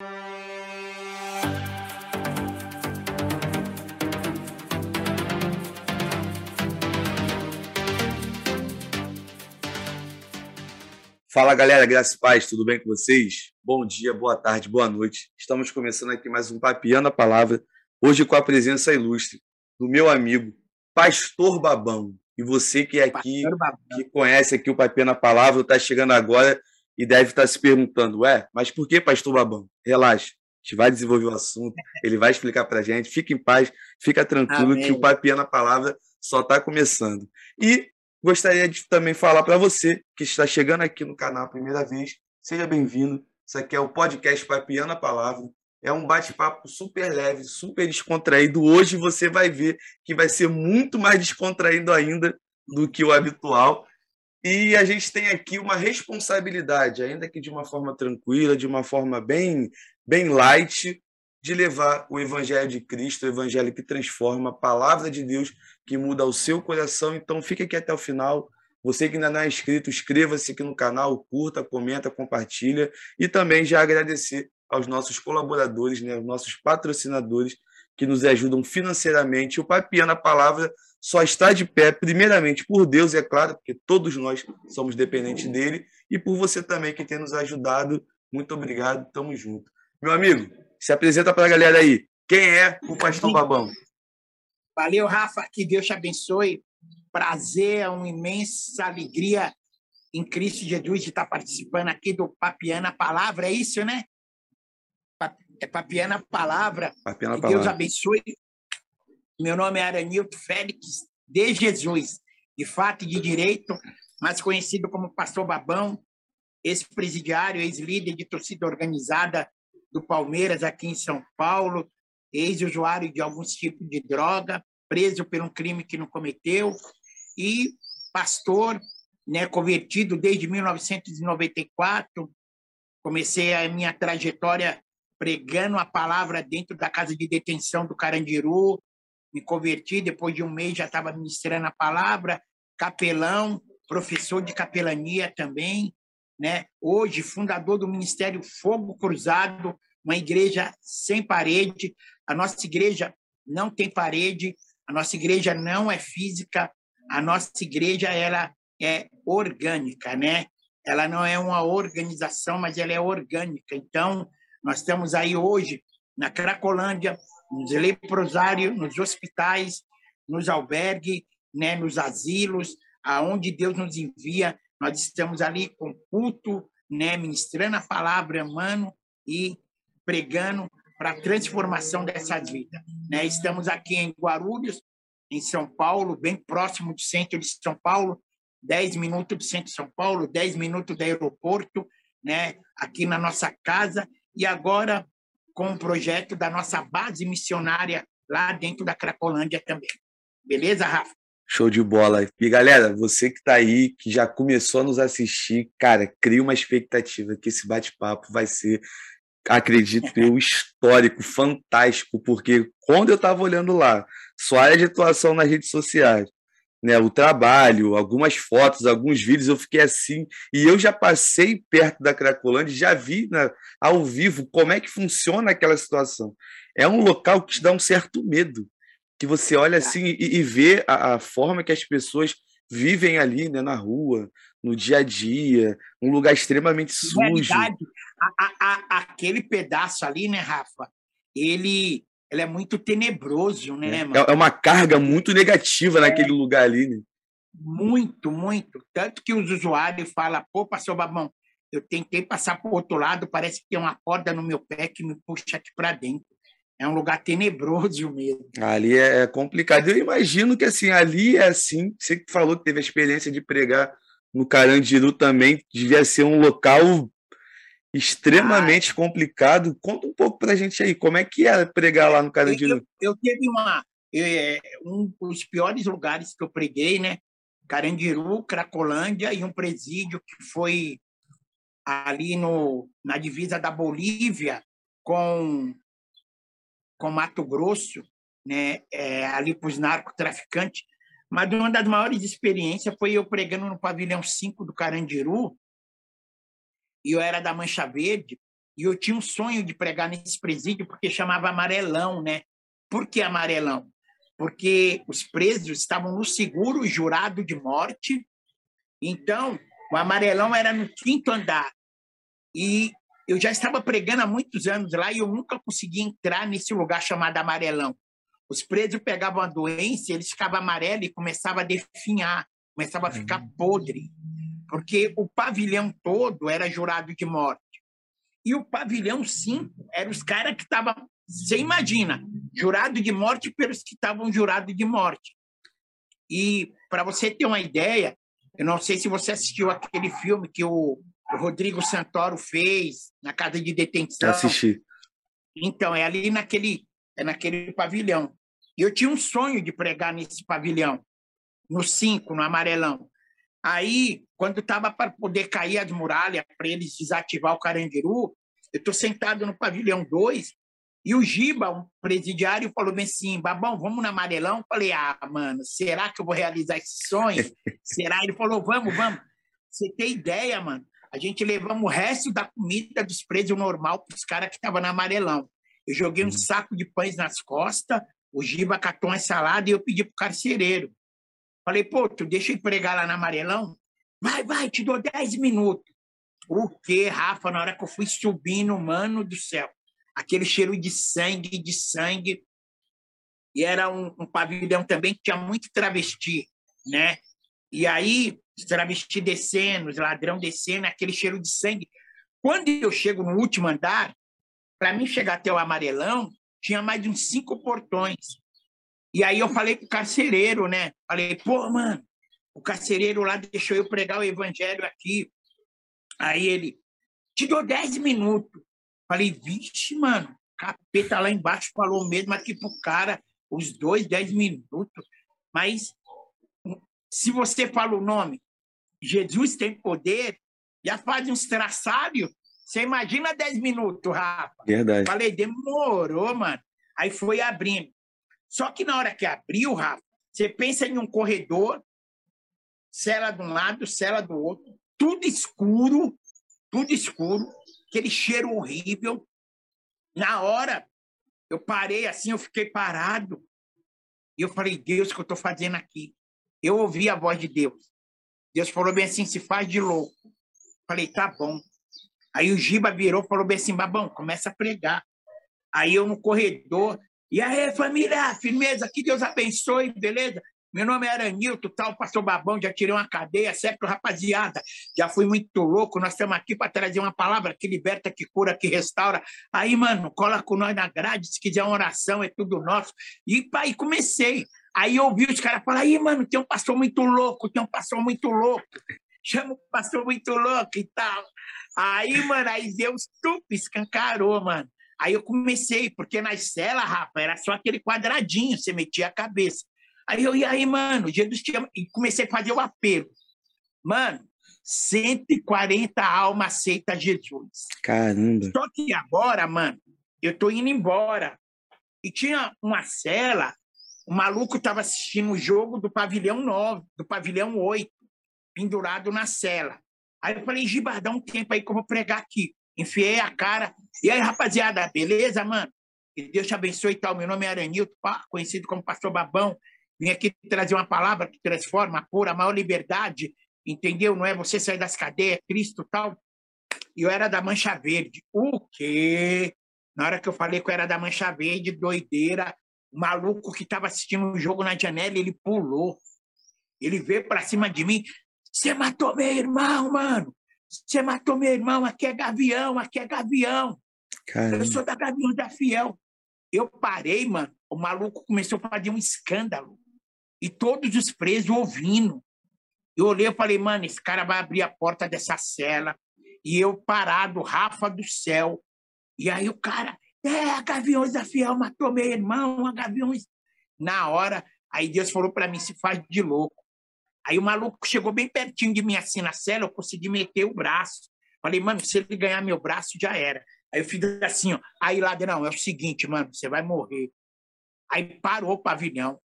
Fala galera, graças e paz, tudo bem com vocês? Bom dia, boa tarde, boa noite. Estamos começando aqui mais um Papiando a Palavra, hoje com a presença ilustre do meu amigo Pastor Babão. E você que é aqui, que conhece aqui o Papiando a Palavra, está chegando agora e deve estar tá se perguntando, ué, mas por que Pastor Babão? Relaxa, a gente vai desenvolver o assunto, ele vai explicar para a gente, fique em paz, fica tranquilo Amém. que o Papiando a Palavra só está começando. E Gostaria de também falar para você que está chegando aqui no canal a primeira vez, seja bem-vindo. Isso aqui é o podcast Papiando a Palavra. É um bate-papo super leve, super descontraído. Hoje você vai ver que vai ser muito mais descontraído ainda do que o habitual. E a gente tem aqui uma responsabilidade, ainda que de uma forma tranquila, de uma forma bem, bem light, de levar o Evangelho de Cristo, o Evangelho que transforma, a palavra de Deus que muda o seu coração. Então, fique aqui até o final. Você que ainda não é inscrito, inscreva-se aqui no canal, curta, comenta, compartilha. E também já agradecer aos nossos colaboradores, né, aos nossos patrocinadores que nos ajudam financeiramente. O Papiana Palavra só está de pé, primeiramente por Deus, é claro, porque todos nós somos dependentes dele, e por você também que tem nos ajudado. Muito obrigado, tamo junto. Meu amigo, se apresenta para a galera aí. Quem é o Pastor Babão? Valeu, Rafa. Que Deus te abençoe. Prazer, é uma imensa alegria em Cristo Jesus de estar participando aqui do Papiana Palavra. É isso, né? É Papiana Palavra. Papiana que Palavra. Deus abençoe. Meu nome é Aranilto Félix de Jesus, de fato e de direito, mais conhecido como Pastor Babão, ex-presidiário, ex-líder de torcida organizada do Palmeiras aqui em São Paulo, ex-usuário de alguns tipos de droga, preso por um crime que não cometeu, e pastor, né, convertido desde 1994. Comecei a minha trajetória pregando a palavra dentro da casa de detenção do Carandiru. Me converti, depois de um mês já estava ministrando a palavra, capelão, professor de capelania também né? Hoje, fundador do Ministério Fogo Cruzado, uma igreja sem parede. A nossa igreja não tem parede, a nossa igreja não é física, a nossa igreja ela é orgânica, né? Ela não é uma organização, mas ela é orgânica. Então, nós estamos aí hoje na Cracolândia, nos leprosários, nos hospitais, nos albergues, né, nos asilos, aonde Deus nos envia nós estamos ali com culto, né, ministrando a palavra, amando e pregando para a transformação dessa vida. Né? Estamos aqui em Guarulhos, em São Paulo, bem próximo do centro de São Paulo, 10 minutos do centro de São Paulo, 10 minutos do aeroporto, né? aqui na nossa casa, e agora com o projeto da nossa base missionária lá dentro da Cracolândia também. Beleza, Rafa? Show de bola. E galera, você que está aí, que já começou a nos assistir, cara, cria uma expectativa que esse bate-papo vai ser, acredito eu, histórico, fantástico, porque quando eu estava olhando lá, sua área de atuação nas redes sociais, né, o trabalho, algumas fotos, alguns vídeos, eu fiquei assim, e eu já passei perto da Cracolândia, já vi né, ao vivo como é que funciona aquela situação. É um local que te dá um certo medo, que você olha tá. assim e, e vê a, a, forma que as pessoas vivem ali né, na rua, no dia a dia, um lugar extremamente sujo. Realidade, a, a, aquele pedaço ali, né, Rafa? Ele, ele é muito tenebroso, né, é, é uma carga muito negativa é. naquele lugar ali, né? Muito, muito. Tanto que os usuários falam, pô, pastor Babão, eu tentei passar para o outro lado, parece que tem uma corda no meu pé que me puxa aqui para dentro é um lugar tenebroso mesmo. Ali é, é complicado. Eu imagino que assim, ali é assim. Você que falou que teve a experiência de pregar no Carandiru também, devia ser um local extremamente ah, complicado. Conta um pouco para a gente aí, como é que é pregar lá no Carandiru? Eu, eu, teve uma, é, um dos piores lugares que eu preguei, né? Carandiru, Cracolândia e um presídio que foi ali no, na divisa da Bolívia com com Mato Grosso, né, é, ali para os narcotraficantes. Mas uma das maiores experiências foi eu pregando no pavilhão 5 do Carandiru, e eu era da Mancha Verde, E eu tinha um sonho de pregar nesse presídio porque chamava amarelão, né? Por que amarelão? Porque os presos estavam no seguro jurado de morte. Então, o amarelão era no quinto andar. E eu já estava pregando há muitos anos lá e eu nunca consegui entrar nesse lugar chamado amarelão. Os presos pegavam a doença, eles ficavam amarelos e começavam a definhar, começava a ficar uhum. podre, porque o pavilhão todo era jurado de morte. E o pavilhão 5 eram os caras que estavam, você imagina, jurado de morte pelos que estavam jurados de morte. E para você ter uma ideia, eu não sei se você assistiu aquele filme que o Rodrigo Santoro fez na casa de detenção. Assisti. Então, é ali naquele, é naquele pavilhão. E eu tinha um sonho de pregar nesse pavilhão, no 5, no amarelão. Aí, quando estava para poder cair as muralhas, para eles desativar o Carandiru, eu estou sentado no pavilhão 2 e o Giba, um presidiário, falou bem assim: Babão, vamos no amarelão? Eu falei: Ah, mano, será que eu vou realizar esse sonho? será? Ele falou: Vamos, vamos. Você tem ideia, mano? A gente levamos o resto da comida dos presos normal para os caras que estavam no amarelão. Eu joguei um uhum. saco de pães nas costas, o Giba catou uma salada e eu pedi para o carcereiro. Falei, pô, tu deixa eu pregar lá no amarelão? Vai, vai, te dou 10 minutos. O quê, Rafa? Na hora que eu fui subindo, mano do céu, aquele cheiro de sangue, de sangue. E era um, um pavilhão também que tinha muito travesti, né? E aí, travesti descendo, ladrão descendo, aquele cheiro de sangue. Quando eu chego no último andar, para mim chegar até o amarelão, tinha mais de uns cinco portões. E aí eu falei pro carcereiro, né? Falei, pô, mano, o carcereiro lá deixou eu pregar o evangelho aqui. Aí ele, te dou dez minutos. Falei, vixe, mano, capeta lá embaixo falou mesmo aqui pro cara, os dois, dez minutos. Mas se você fala o nome, Jesus tem poder, já faz uns traçários você imagina 10 minutos, Rafa. Verdade. Falei, demorou, mano. Aí foi abrindo. Só que na hora que abriu, Rafa, você pensa em um corredor, cela de um lado, cela do outro, tudo escuro, tudo escuro, aquele cheiro horrível. Na hora, eu parei assim, eu fiquei parado. E eu falei, Deus, o que eu estou fazendo aqui? Eu ouvi a voz de Deus. Deus falou bem assim, se faz de louco. Falei, tá bom. Aí o Giba virou falou bem assim, Babão, começa a pregar. Aí eu no corredor, e aí, família, firmeza, que Deus abençoe, beleza? Meu nome é Aranilton, tal, pastor Babão, já tirei uma cadeia, certo, rapaziada? Já fui muito louco, nós estamos aqui para trazer uma palavra que liberta, que cura, que restaura. Aí, mano, cola com nós na grade, se quiser uma oração, é tudo nosso. E, pai, comecei. Aí eu ouvi os caras falar, aí, mano, tem um pastor muito louco, tem um pastor muito louco. Chama o pastor muito louco e tal. Aí, mano, aí Deus tup, escancarou, mano. Aí eu comecei, porque na cela, Rafa, era só aquele quadradinho, você metia a cabeça. Aí eu, e aí, mano, Jesus tinha... E comecei a fazer o apelo. Mano, 140 almas aceita Jesus. Caramba. Só que agora, mano, eu tô indo embora. E tinha uma cela, o maluco estava assistindo o jogo do pavilhão 9, do pavilhão 8, pendurado na cela. Aí eu falei, Giba, dá um tempo aí que eu vou pregar aqui. Enfiei a cara. E aí, rapaziada, beleza, mano? Que Deus te abençoe e tal. Meu nome é Aranilton, conhecido como Pastor Babão. Vim aqui trazer uma palavra que transforma, pura, maior liberdade, entendeu? Não é você sair das cadeias, Cristo tal. E eu era da Mancha Verde. O quê? Na hora que eu falei que eu era da Mancha Verde, doideira, o maluco que estava assistindo o um jogo na janela, ele pulou. Ele veio para cima de mim. Você matou meu irmão, mano. Você matou meu irmão. Aqui é Gavião, aqui é Gavião. Caramba. Eu sou da Gavião da Fiel. Eu parei, mano. O maluco começou a fazer um escândalo. E todos os presos ouvindo. Eu olhei e falei, mano, esse cara vai abrir a porta dessa cela. E eu parado, Rafa do céu. E aí o cara, é, a Gaviões da Fiel matou meu irmão, a Gaviões. Na hora, aí Deus falou para mim, se faz de louco. Aí o maluco chegou bem pertinho de mim assim na cela, eu consegui meter o braço. Falei, mano, se ele ganhar meu braço, já era. Aí eu fiz assim, ó. Aí, ladrão, é o seguinte, mano, você vai morrer. Aí parou o pavilhão.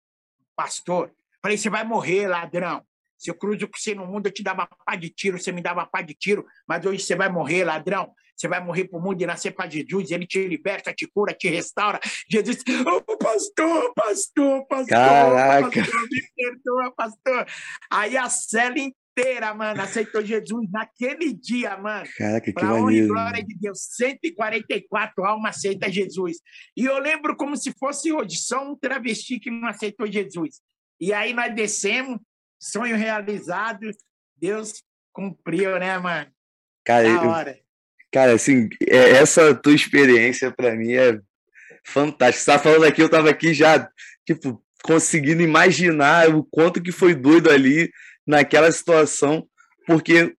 Pastor, falei, você vai morrer, ladrão. Se eu cruzo com você no mundo, eu te dava pá de tiro, você me dava pá de tiro, mas hoje você vai morrer, ladrão. Você vai morrer para o mundo e nascer para Jesus. Ele te liberta, te cura, te restaura. Jesus, oh, pastor, pastor, pastor. Caraca. Pastor, me perdoa, pastor. Aí a cela inteira, mano, aceitou Jesus naquele dia, mano. Caraca, que Pra honra e glória de Deus. 144 almas aceitam Jesus. E eu lembro como se fosse hoje, só um travesti que não aceitou Jesus. E aí nós descemos, sonho realizado, Deus cumpriu, né, mano? Cara, Da eu- hora. Cara, assim, é- essa tua experiência para mim é fantástica. Você tá falando aqui, eu tava aqui já, tipo, conseguindo imaginar o quanto que foi doido ali naquela situação, porque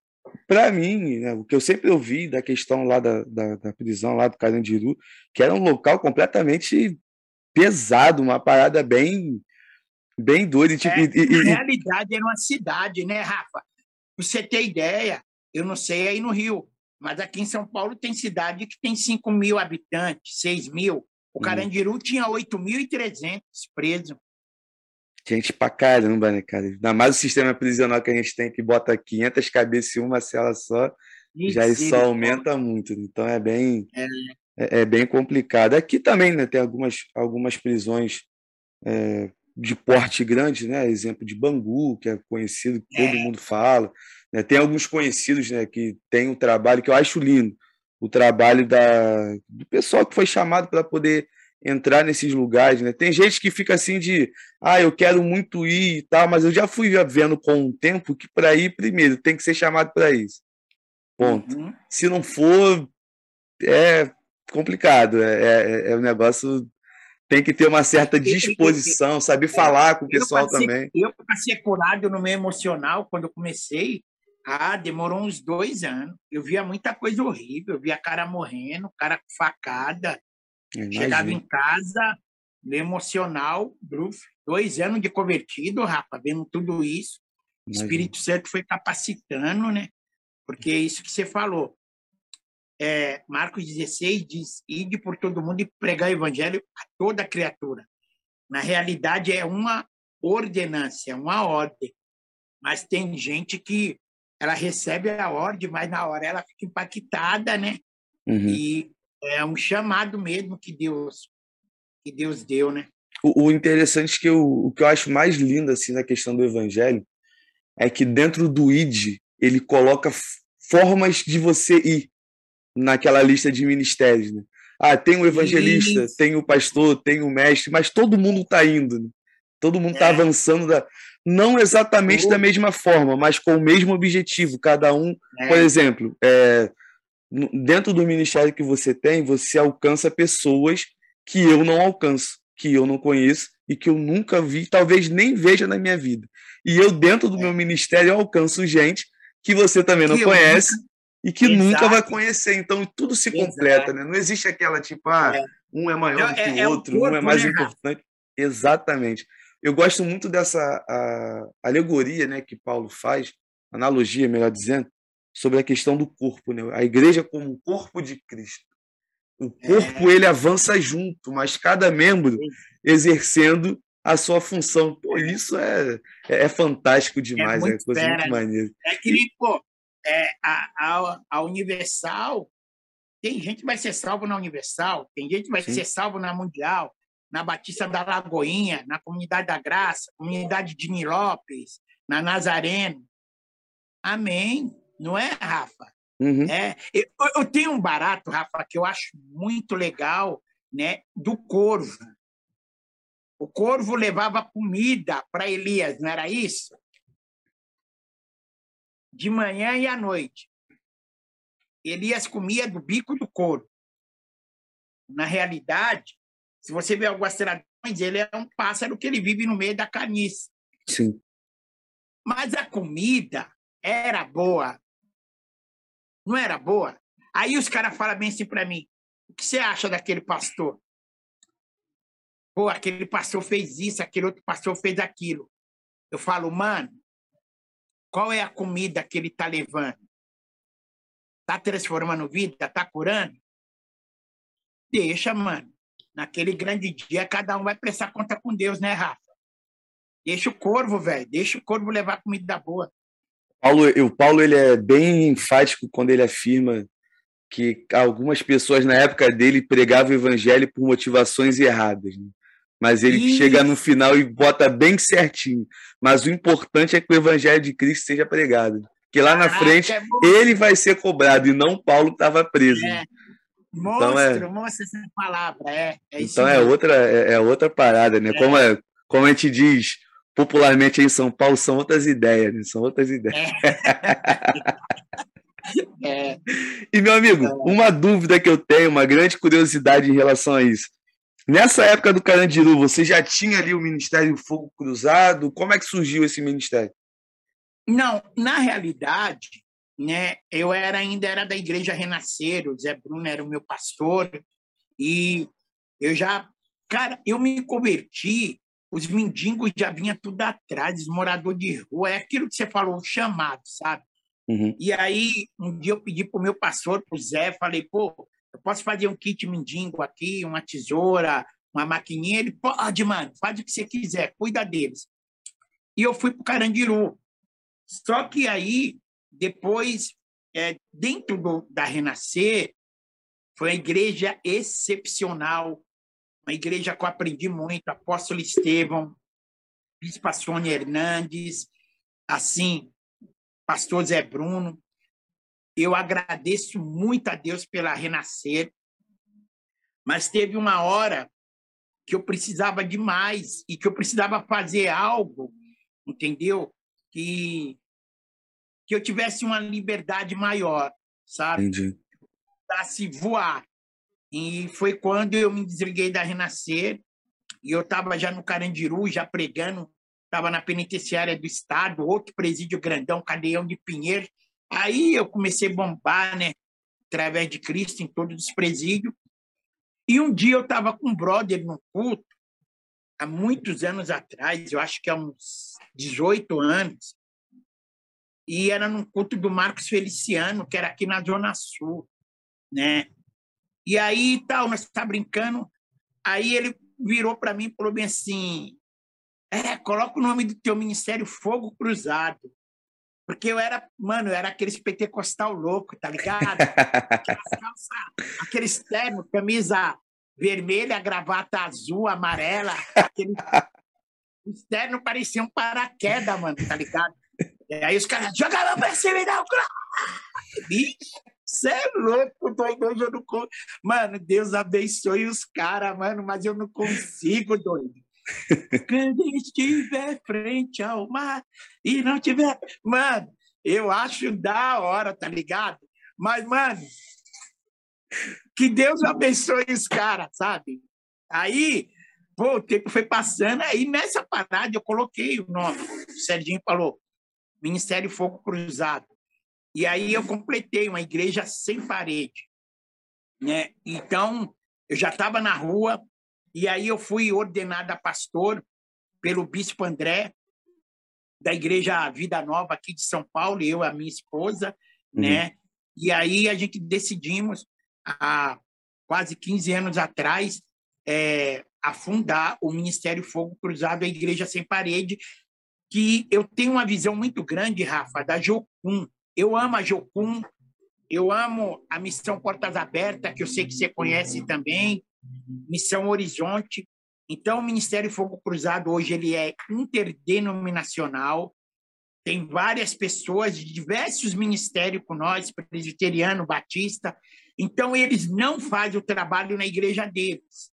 para mim, né, o que eu sempre ouvi da questão lá da, da, da prisão lá do Carandiru, que era um local completamente pesado, uma parada bem bem doida, e, tipo, É, e- e- Na realidade, era uma cidade, né, Rafa? Pra você ter ideia, eu não sei aí no Rio, mas aqui em São Paulo tem cidade que tem 5 mil habitantes, 6 mil. O Hum. Carandiru tinha 8.300 presos. Gente pra caramba, né, cara? Ainda mais o sistema prisional que a gente tem, que bota 500 cabeças em uma cela só, já isso só aumenta muito. né? Então é bem, É. é, é bem complicado. Aqui também, né, tem algumas, algumas prisões é, de porte grande, né? Exemplo de Bangu, que é conhecido, que todo É. mundo fala. né? Tem alguns conhecidos, né, que tem um trabalho que eu acho lindo, o trabalho da, do pessoal que foi chamado para poder entrar nesses lugares, né? Tem gente que fica assim de, ah, eu quero muito ir e tal, mas eu já fui vendo com o tempo que para ir primeiro tem que ser chamado para isso. Ponto. Uhum. Se não for, é complicado. É, é, é um negócio. Tem que ter uma certa disposição, saber falar com o Eu pessoal passei- também. Eu, para ser curado no meu emocional, quando eu comecei, ah, demorou uns dois anos. Eu via muita coisa horrível. Eu via cara morrendo, cara com facada. Chegava Imagina. em casa, no emocional, bruf, dois anos de convertido, Rafa, vendo tudo isso. O. Espírito Santo foi capacitando, né? Porque é isso que você falou. É, Marcos 16 diz: ide por todo mundo e pregar o evangelho a toda criatura. Na realidade, é uma ordenância, uma ordem. Mas tem gente que ela recebe a ordem, mas na hora ela fica impactada, né? Uhum. E é um chamado mesmo que Deus que Deus deu, né? O, o interessante que eu, o que eu acho mais lindo assim na questão do evangelho é que dentro do ID ele coloca formas de você ir naquela lista de ministérios. Né? Ah, tem o evangelista, Isso. tem o pastor, tem o mestre, mas todo mundo está indo. Né? Todo mundo está É. avançando, da, não exatamente da mesma forma, mas com o mesmo objetivo. Cada um, É, por exemplo, é, dentro do ministério que você tem, você alcança pessoas que eu não alcanço, que eu não conheço e que eu nunca vi, talvez nem veja na minha vida. E eu, dentro do meu ministério, alcanço gente que você também não Que conhece e que nunca vai Exato. conhecer. Então, tudo se Exato. completa, né? Não existe aquela tipo, ah, É. um é maior do que É- o é outro, um é mais né, importante. Exatamente. Eu gosto muito dessa a, alegoria né, que Paulo faz, analogia, melhor dizendo, sobre a questão do corpo. Né? A igreja como o corpo de Cristo. O corpo É. ele avança junto, mas cada membro exercendo a sua função. Pô, isso é, é, é fantástico demais, é, muito coisa fera, muito né? maneira. É que nem, pô, é, a, a, a Universal, tem gente que vai ser salvo na Universal, tem gente que vai Sim. ser salvo na Mundial, na Batista da Lagoinha, na Comunidade da Graça, Comunidade de Nilópolis, na Nazareno. Amém. Não é, Rafa? Uhum. É, eu, eu tenho um barato, Rafa, que eu acho muito legal, né, do corvo. O corvo levava comida para Elias, não era isso? De manhã e à noite. Elias comia do bico do corvo. Na realidade, se você ver algumas traduções, ele é um pássaro que ele vive no meio da carniça. Sim. Mas a comida era boa. Não era boa? Aí os caras falam bem assim para mim: o que você acha daquele pastor? Pô, aquele pastor fez isso, aquele outro pastor fez aquilo. Eu falo, mano, qual é a comida que ele está levando? Está transformando vida? Está curando? Deixa, mano. Naquele grande dia, cada um vai prestar conta com Deus, né, Rafa? Deixa o corvo, velho. Deixa o corvo levar comida boa. Paulo, o Paulo ele é bem enfático quando ele afirma que algumas pessoas na época dele pregavam o evangelho por motivações erradas. Né? Mas ele Isso. chega no final e bota bem certinho. Mas o importante é que o evangelho de Cristo seja pregado. Porque lá na frente é ele vai ser cobrado e não Paulo estava preso. É. Monstro, então é... mostra essa palavra. É, é então é outra, é, é, outra parada, né? Como, é, como a gente diz popularmente em São Paulo, são outras ideias, né? São outras ideias. É. E, meu amigo, uma dúvida que eu tenho, uma grande curiosidade em relação a isso. Nessa época do Carandiru, você já tinha ali o Ministério Fogo Cruzado? Como é que surgiu esse ministério? Não, na realidade, né, eu era ainda era da Igreja Renascer, o Zé Bruno era o meu pastor, e eu já, cara, eu me converti, os mendigos já vinham tudo atrás, morador de rua, é aquilo que você falou, chamado, sabe? Uhum. E aí, um dia eu pedi para o meu pastor, para o Zé, falei, pô, eu posso fazer um kit mendigo aqui, uma tesoura, uma maquininha? Ele, pode, mano, faz o que você quiser, cuida deles. E eu fui para o Carandiru. Só que aí, depois, é, dentro do, da Renascer, foi uma igreja excepcional, uma igreja que eu aprendi muito, apóstolo Estevão, bispa Sônia Hernandes, assim, pastor Zé Bruno. Eu agradeço muito a Deus pela renascer, mas teve uma hora que eu precisava de mais e que eu precisava fazer algo, entendeu? Que que eu tivesse uma liberdade maior, sabe? Entendi. se voar. E foi quando eu me desliguei da Renascer e eu estava já no Carandiru, já pregando estava na penitenciária do Estado, outro presídio grandão, Cadeião de Pinheiro. Aí eu comecei a bombar, né? Através de Cristo, em todos os presídios. E um dia eu estava com um brother no culto, há muitos anos atrás, eu acho que há uns 18 anos, e era num culto do Marcos Feliciano, que era aqui na Zona Sul, né? E aí, tal, nós tá brincando, aí ele virou para mim e falou bem assim, é, coloca o nome do teu ministério Fogo Cruzado. Porque eu era, mano, eu era aquele pentecostal louco, tá ligado? aquele externo, camisa vermelha, gravata azul, amarela, aquele externo parecia um paraquedas, mano, tá ligado? E aí os caras jogavam pra cima e dá Bicho, você é louco, doido, hoje eu não Mano, Deus abençoe os caras, mano, mas eu não consigo, doido. Quando estiver frente ao mar e não tiver. Mano, eu acho da hora, tá ligado? Mas, mano, que Deus abençoe os caras, sabe? Aí, pô, o tempo foi passando, aí nessa parada eu coloquei o nome. O Serginho falou: Ministério Fogo Cruzado. E aí eu completei uma igreja sem parede. Né? Então, eu já estava na rua, e aí eu fui ordenada pastor pelo bispo André, da Igreja Vida Nova aqui de São Paulo, eu e a minha esposa, uhum. né? E aí a gente decidimos, há quase 15 anos atrás, é, afundar o Ministério Fogo Cruzado, a Igreja Sem Parede, que eu tenho uma visão muito grande, Rafa, da Jocum. Eu amo a Jocum, eu amo a Missão Portas Abertas, que eu sei que você conhece também, Missão Horizonte. Então, o Ministério Fogo Cruzado hoje ele é interdenominacional, tem várias pessoas de diversos ministérios com nós, presbiteriano, batista. Então, eles não fazem o trabalho na igreja deles.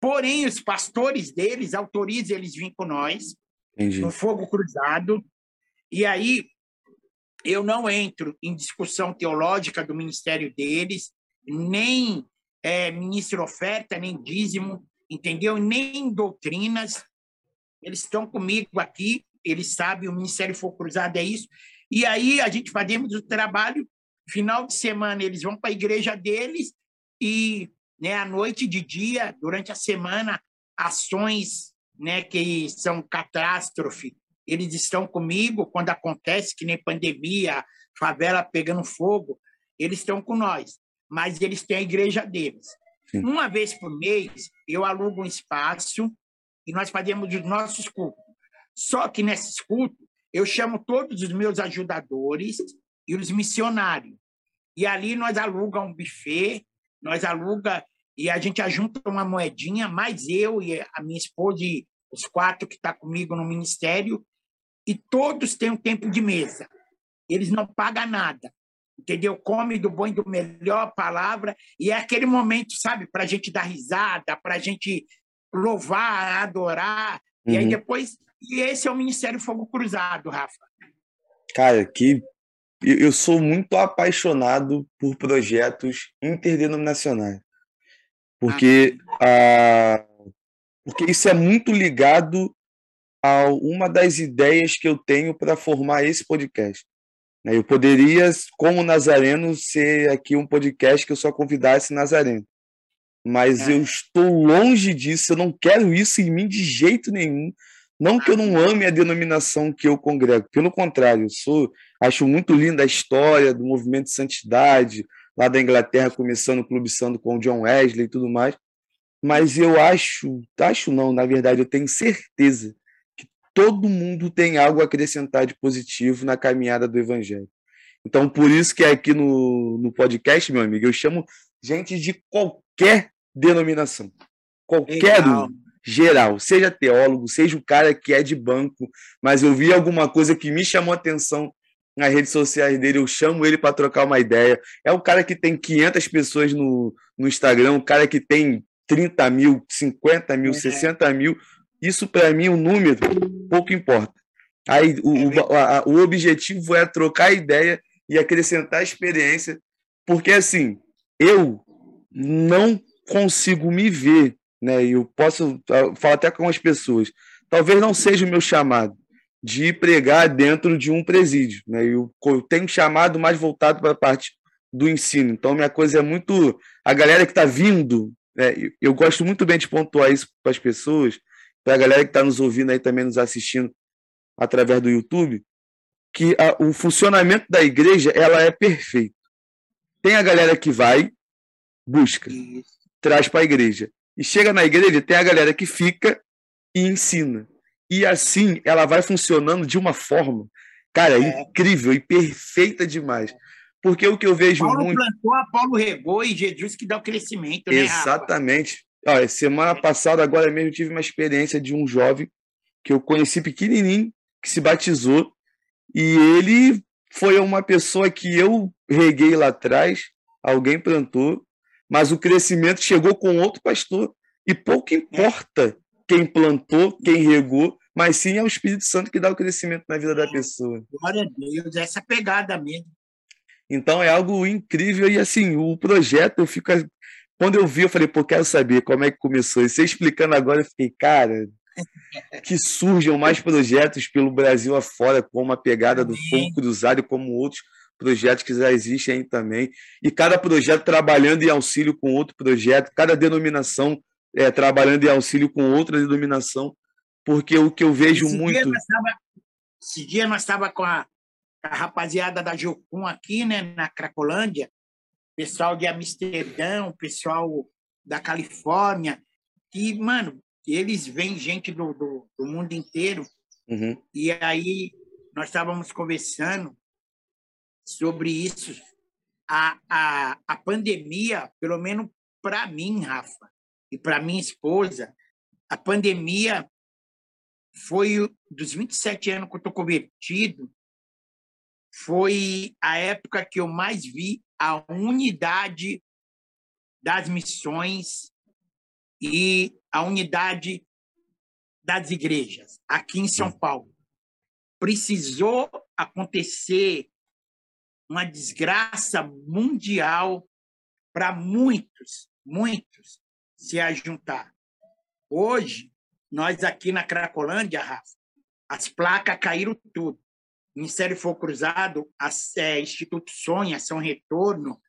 Porém, os pastores deles autorizam eles vir com nós, Entendi. no Fogo Cruzado. E aí, eu não entro em discussão teológica do ministério deles, nem é, ministro oferta, nem dízimo, entendeu? Nem doutrinas. Eles estão comigo aqui, eles sabem, o Ministério Fogo Cruzado é isso. E aí a gente fazemos o trabalho, final de semana eles vão para a igreja deles e né, à noite de dia, durante a semana, ações né, que são catástrofe, eles estão comigo quando acontece, que nem pandemia, favela pegando fogo, eles estão com nós mas eles têm a igreja deles. Sim. Uma vez por mês, eu alugo um espaço e nós fazemos os nossos cultos. Só que nesses cultos, eu chamo todos os meus ajudadores e os missionários. E ali nós alugamos um buffet, nós aluga e a gente ajunta uma moedinha, mais eu e a minha esposa e os quatro que estão tá comigo no ministério, e todos têm um tempo de mesa. Eles não pagam nada, entendeu? Come do bom e do melhor palavra, e é aquele momento, sabe, para a gente dar risada, para a gente louvar, adorar, uhum. e aí uhum. depois. E esse é o Ministério Fogo Cruzado, Rafa. Cara, que eu sou muito apaixonado por projetos interdenominacionais. Porque, ah. a, porque isso é muito ligado a uma das ideias que eu tenho para formar esse podcast. Né? Eu poderia, como Nazareno, ser aqui um podcast que eu só convidasse Nazareno. Mas é. eu estou longe disso, eu não quero isso em mim de jeito nenhum. Não que eu não ame a denominação que eu congrego, pelo contrário, eu sou, acho muito linda a história do movimento de santidade, lá da Inglaterra, começando o Clube Santo com o John Wesley e tudo mais. Mas eu acho, acho não, na verdade, eu tenho certeza todo mundo tem algo a acrescentar de positivo na caminhada do Evangelho. Então, por isso que aqui no, no podcast, meu amigo, eu chamo gente de qualquer denominação. Qualquer Legal. um geral, seja teólogo, seja o cara que é de banco, mas eu vi alguma coisa que me chamou a atenção nas redes sociais dele, eu chamo ele para trocar uma ideia. É um cara que tem 500 pessoas no, no Instagram, um cara que tem 30 mil, 50 mil, é. 60 mil. Isso, para mim, o número pouco importa. Aí, o, o, a, o objetivo é trocar ideia e acrescentar experiência, porque, assim, eu não consigo me ver né? Eu posso falar até com as pessoas. Talvez não seja o meu chamado de pregar dentro de um presídio, né? Eu, eu tenho chamado mais voltado para a parte do ensino. Então minha coisa é muito a galera que está vindo. Né? Eu gosto muito bem de pontuar isso para as pessoas, para a galera que está nos ouvindo aí também nos assistindo através do YouTube, que a, o funcionamento da igreja ela é perfeito. Tem a galera que vai, busca, traz para a igreja. E chega na igreja, tem a galera que fica e ensina. E assim ela vai funcionando de uma forma, cara, é. incrível e perfeita demais. Porque o que eu vejo Paulo muito. plantou, a Paulo regou e Jesus que dá o crescimento, né, Exatamente. Olha, semana passada, agora mesmo, tive uma experiência de um jovem que eu conheci pequenininho, que se batizou, e ele foi uma pessoa que eu reguei lá atrás, alguém plantou, mas o crescimento chegou com outro pastor. E pouco importa quem plantou, quem regou, mas sim é o Espírito Santo que dá o crescimento na vida da pessoa. Glória a Deus, essa pegada mesmo. Então é algo incrível e assim, o projeto eu fico quando eu vi, eu falei, pô, quero saber como é que começou. E você explicando agora, eu fiquei, cara, que surjam mais projetos pelo Brasil afora, como a pegada do Fogo Cruzado, como outros projetos que já existem aí também, e cada projeto trabalhando em auxílio com outro projeto, cada denominação é, trabalhando em auxílio com outra denominação, porque o que eu vejo esse muito. Dia tava, esse dia nós estávamos com a, a, rapaziada da Jocum aqui, né, na Cracolândia, pessoal de Amsterdã, pessoal da Califórnia, e, mano, eles vêm gente do, do, do mundo inteiro, uhum. e aí nós estávamos conversando sobre isso. A, a, a pandemia, pelo menos para mim, Rafa, e para minha esposa, a pandemia foi dos 27 anos que eu estou convertido, foi a época que eu mais vi a unidade das missões e a unidade das igrejas aqui em São Paulo. Precisou acontecer uma desgraça mundial para muitos, muitos se ajuntar. Hoje, nós aqui na Cracolândia, Rafa, as placas caíram tudo. Ministério Fogo Cruzado, as, é, Instituto Sonha, Ação Retorno,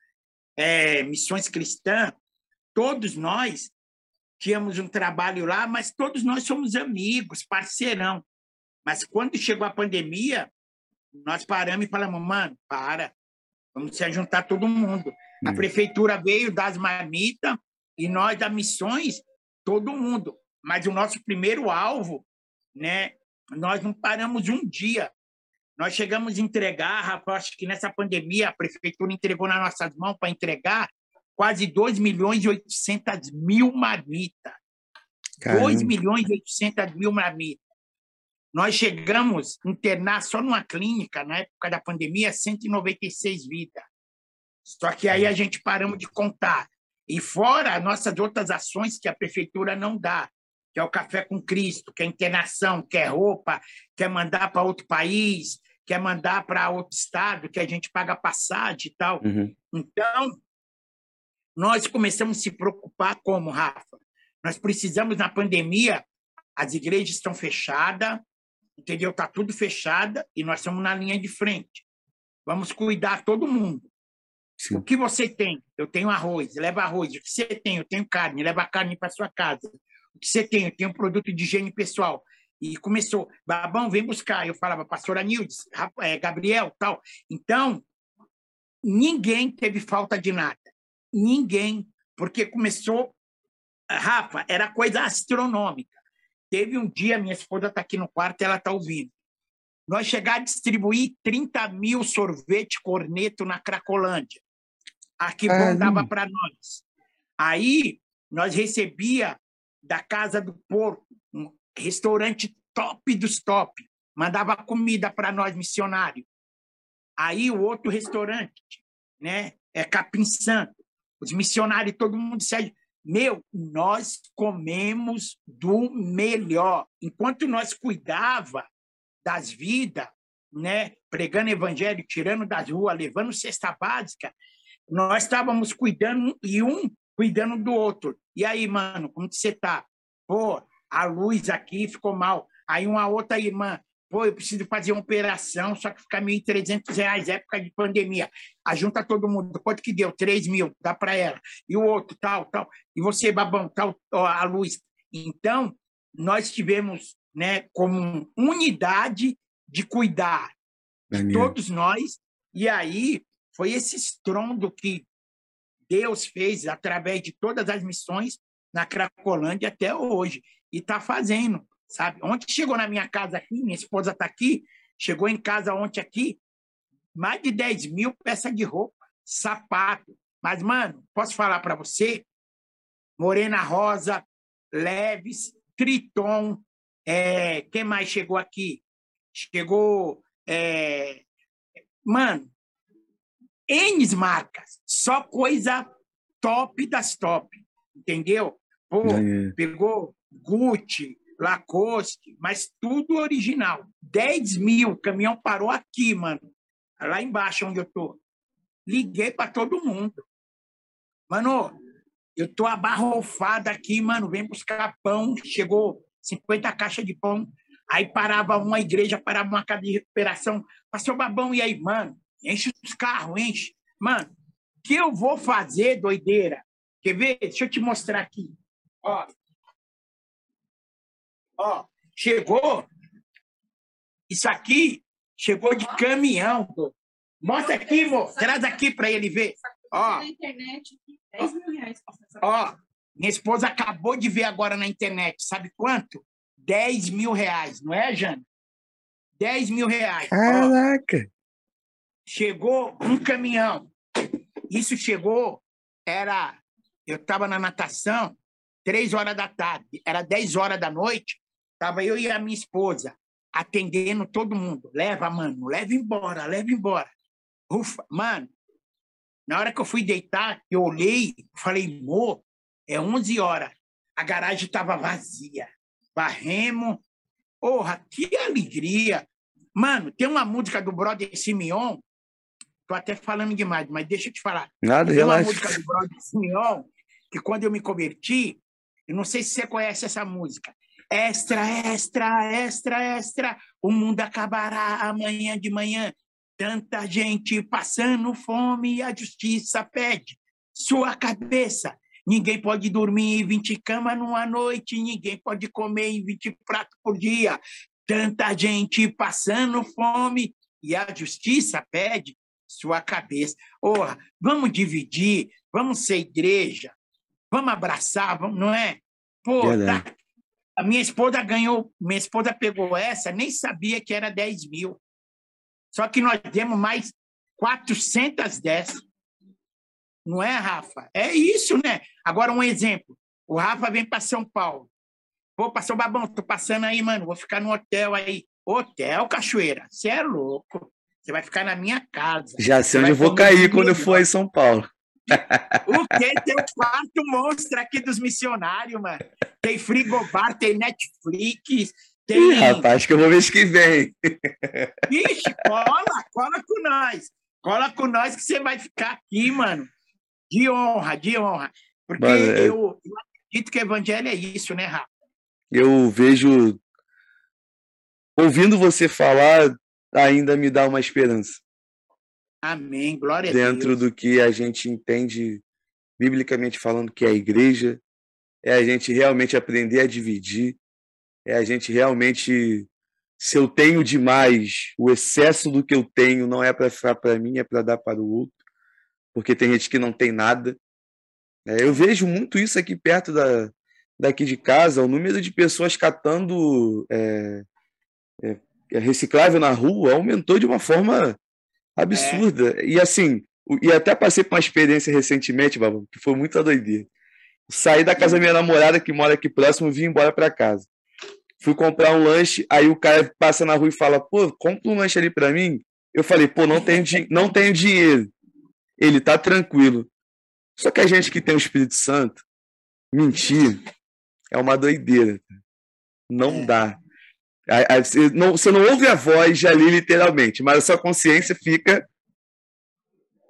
é, Missões Cristãs, todos nós tínhamos um trabalho lá, mas todos nós somos amigos, parceirão. Mas quando chegou a pandemia, nós paramos e falamos, mano, para, vamos se juntar todo mundo. Hum. A prefeitura veio das marmitas e nós da missões, todo mundo. Mas o nosso primeiro alvo, né, nós não paramos um dia. Nós chegamos a entregar, rapaz, acho que nessa pandemia a prefeitura entregou nas nossas mãos para entregar quase 2 milhões e 800 mil marmitas. 2 milhões e 800 mil marmitas. Nós chegamos a internar só numa clínica, na época da pandemia, 196 vidas. Só que aí a gente paramos de contar. E fora as nossas outras ações que a prefeitura não dá, que é o Café com Cristo, que é internação, que é roupa, quer mandar para outro país, quer mandar para outro estado, que a gente paga passagem e tal. Uhum. Então, nós começamos a se preocupar como, Rafa? Nós precisamos, na pandemia, as igrejas estão fechadas, entendeu? Está tudo fechada e nós estamos na linha de frente. Vamos cuidar todo mundo. Sim. O que você tem? Eu tenho arroz, leva arroz. O que você tem? Eu tenho carne, leva carne para sua casa. O que você tem? Eu tenho produto de higiene pessoal. E começou, Babão, vem buscar. Eu falava, pastora Nildes, é, Gabriel, tal. Então, ninguém teve falta de nada. Ninguém, porque começou, Rafa, era coisa astronômica. Teve um dia, minha esposa está aqui no quarto, ela está ouvindo. Nós chegar a distribuir 30 mil sorvete corneto na Cracolândia. Aqui voltava para nós. Aí nós recebia da Casa do Porco, restaurante top dos top, mandava comida para nós missionários. Aí o outro restaurante, né, é Capim Santo. Os missionários, todo mundo sai. Meu, nós comemos do melhor. Enquanto nós cuidava das vidas, né, pregando evangelho, tirando das ruas, levando cesta básica, nós estávamos cuidando e um cuidando do outro. E aí, mano, como que você tá? Pô, a luz aqui ficou mal. Aí uma outra irmã, pô, eu preciso fazer uma operação, só que fica R$ 1.300, época de pandemia. Ajunta todo mundo, quanto que deu? 3 mil, dá para ela. E o outro, tal, tal. E você, babão, tal, ó, a luz. Então, nós tivemos né, como unidade de cuidar de todos nós. E aí foi esse estrondo que Deus fez através de todas as missões na Cracolândia até hoje. E está fazendo, sabe? Ontem chegou na minha casa aqui, minha esposa está aqui, chegou em casa ontem aqui, mais de 10 mil peças de roupa, sapato. Mas, mano, posso falar para você? Morena Rosa, Leves, Triton, é, quem mais chegou aqui? Chegou. É, mano, N marcas, só coisa top das top, entendeu? Pô, é. pegou Gucci, Lacoste, mas tudo original. 10 mil, o caminhão parou aqui, mano. Lá embaixo onde eu tô. Liguei para todo mundo. Mano, eu tô abarrofado aqui, mano. Vem buscar pão. Chegou 50 caixas de pão. Aí parava uma igreja, parava uma casa de recuperação. Pastor Babão, e aí, mano? Enche os carros, enche. Mano, o que eu vou fazer, doideira? Quer ver? Deixa eu te mostrar aqui. Ó, Ó, chegou. Isso aqui chegou de caminhão. Mostra aqui, amor. Traz aqui para ele ver. Ó. Na internet, 10 mil reais. Ó, minha esposa acabou de ver agora na internet. Sabe quanto? 10 mil reais, não é, Jana? 10 mil reais. Caraca! Ó, chegou um caminhão. Isso chegou, era. Eu estava na natação, três horas da tarde, era 10 horas da noite. Tava eu e a minha esposa atendendo todo mundo. Leva, mano, leva embora, leva embora. Ufa, mano. Na hora que eu fui deitar, eu olhei, falei, mo, é 11 horas. A garagem estava vazia. Barremos. Porra, que alegria. Mano, tem uma música do brother Simeon. Tô até falando demais, mas deixa eu te falar. Nada, tem relaxa. uma música do brother Simeon que quando eu me converti, eu não sei se você conhece essa música. Extra, extra, extra, extra. O mundo acabará amanhã de manhã. Tanta gente passando fome e a justiça pede sua cabeça. Ninguém pode dormir em 20 camas numa noite, ninguém pode comer em 20 pratos por dia. Tanta gente passando fome e a justiça pede sua cabeça. Orra, vamos dividir, vamos ser igreja, vamos abraçar, vamos, não é? Pô, tá A minha esposa ganhou, minha esposa pegou essa, nem sabia que era 10 mil. Só que nós demos mais 400 dessas. Não é, Rafa? É isso, né? Agora, um exemplo. O Rafa vem para São Paulo. Pô, passou babão, tô passando aí, mano. Vou ficar no hotel aí. Hotel, Cachoeira. Você é louco. Você vai ficar na minha casa. Já sei onde eu vou cair quando eu for em São Paulo. O que? Tem o quarto monstro aqui dos missionários, mano. Tem frigobar, tem Netflix, tem. Ih, rapaz, que eu vou mês que vem. Ixi, cola, cola com nós. Cola com nós que você vai ficar aqui, mano. De honra, de honra. Porque mano, eu, eu acredito que o evangelho é isso, né, Rafa? Eu vejo. Ouvindo você falar, ainda me dá uma esperança. Amém. Glória a Deus. Dentro do que a gente entende, biblicamente falando, que é a igreja, é a gente realmente aprender a dividir, é a gente realmente. Se eu tenho demais, o excesso do que eu tenho não é para ficar para mim, é para dar para o outro, porque tem gente que não tem nada. É, eu vejo muito isso aqui perto da, daqui de casa, o número de pessoas catando é, é, reciclável na rua aumentou de uma forma absurda. É. E assim, e até passei por uma experiência recentemente, Babu, que foi muito doideira. Saí da casa da minha namorada, que mora aqui próximo, e vim embora para casa. Fui comprar um lanche, aí o cara passa na rua e fala: pô, compra um lanche ali para mim. Eu falei: pô, não tenho, não tenho dinheiro. Ele tá tranquilo. Só que a gente que tem o Espírito Santo, mentir é uma doideira. Não é. dá. Você não, você não ouve a voz ali literalmente, mas a sua consciência fica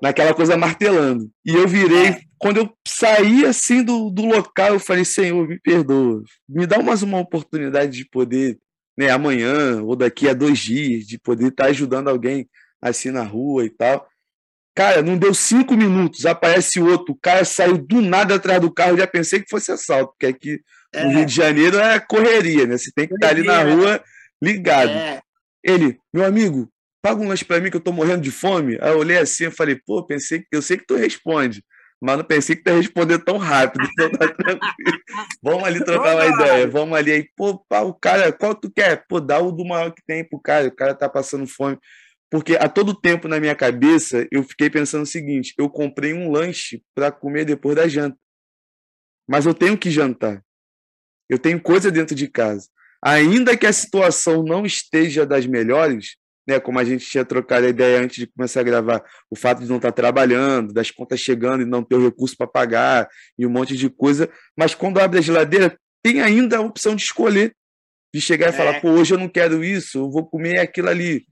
naquela coisa martelando. E eu virei, é. quando eu saí assim do, do local, eu falei, Senhor, me perdoa, me dá mais uma oportunidade de poder, né, amanhã ou daqui a dois dias, de poder estar ajudando alguém assim na rua e tal. Cara, não deu cinco minutos, aparece outro, o cara saiu do nada atrás do carro, já pensei que fosse assalto, porque aqui é. no Rio de Janeiro é correria, né? Você tem que estar ali na rua ligado. É. Ele, meu amigo, paga um lanche para mim que eu tô morrendo de fome. Aí eu olhei assim e falei, pô, pensei eu sei que tu responde, mas não pensei que tu ia responder tão rápido. Então tá tranquilo. vamos ali trocar uma ideia, vamos ali aí, pô, pá, o cara, qual tu quer? Pô, dá o do maior que tem pro cara, o cara tá passando fome. Porque a todo tempo na minha cabeça eu fiquei pensando o seguinte: eu comprei um lanche para comer depois da janta. Mas eu tenho que jantar. Eu tenho coisa dentro de casa. Ainda que a situação não esteja das melhores, né, como a gente tinha trocado a ideia antes de começar a gravar, o fato de não estar trabalhando, das contas chegando e não ter o recurso para pagar e um monte de coisa, mas quando abre a geladeira, tem ainda a opção de escolher, de chegar e é. falar, pô, hoje eu não quero isso, eu vou comer aquilo ali.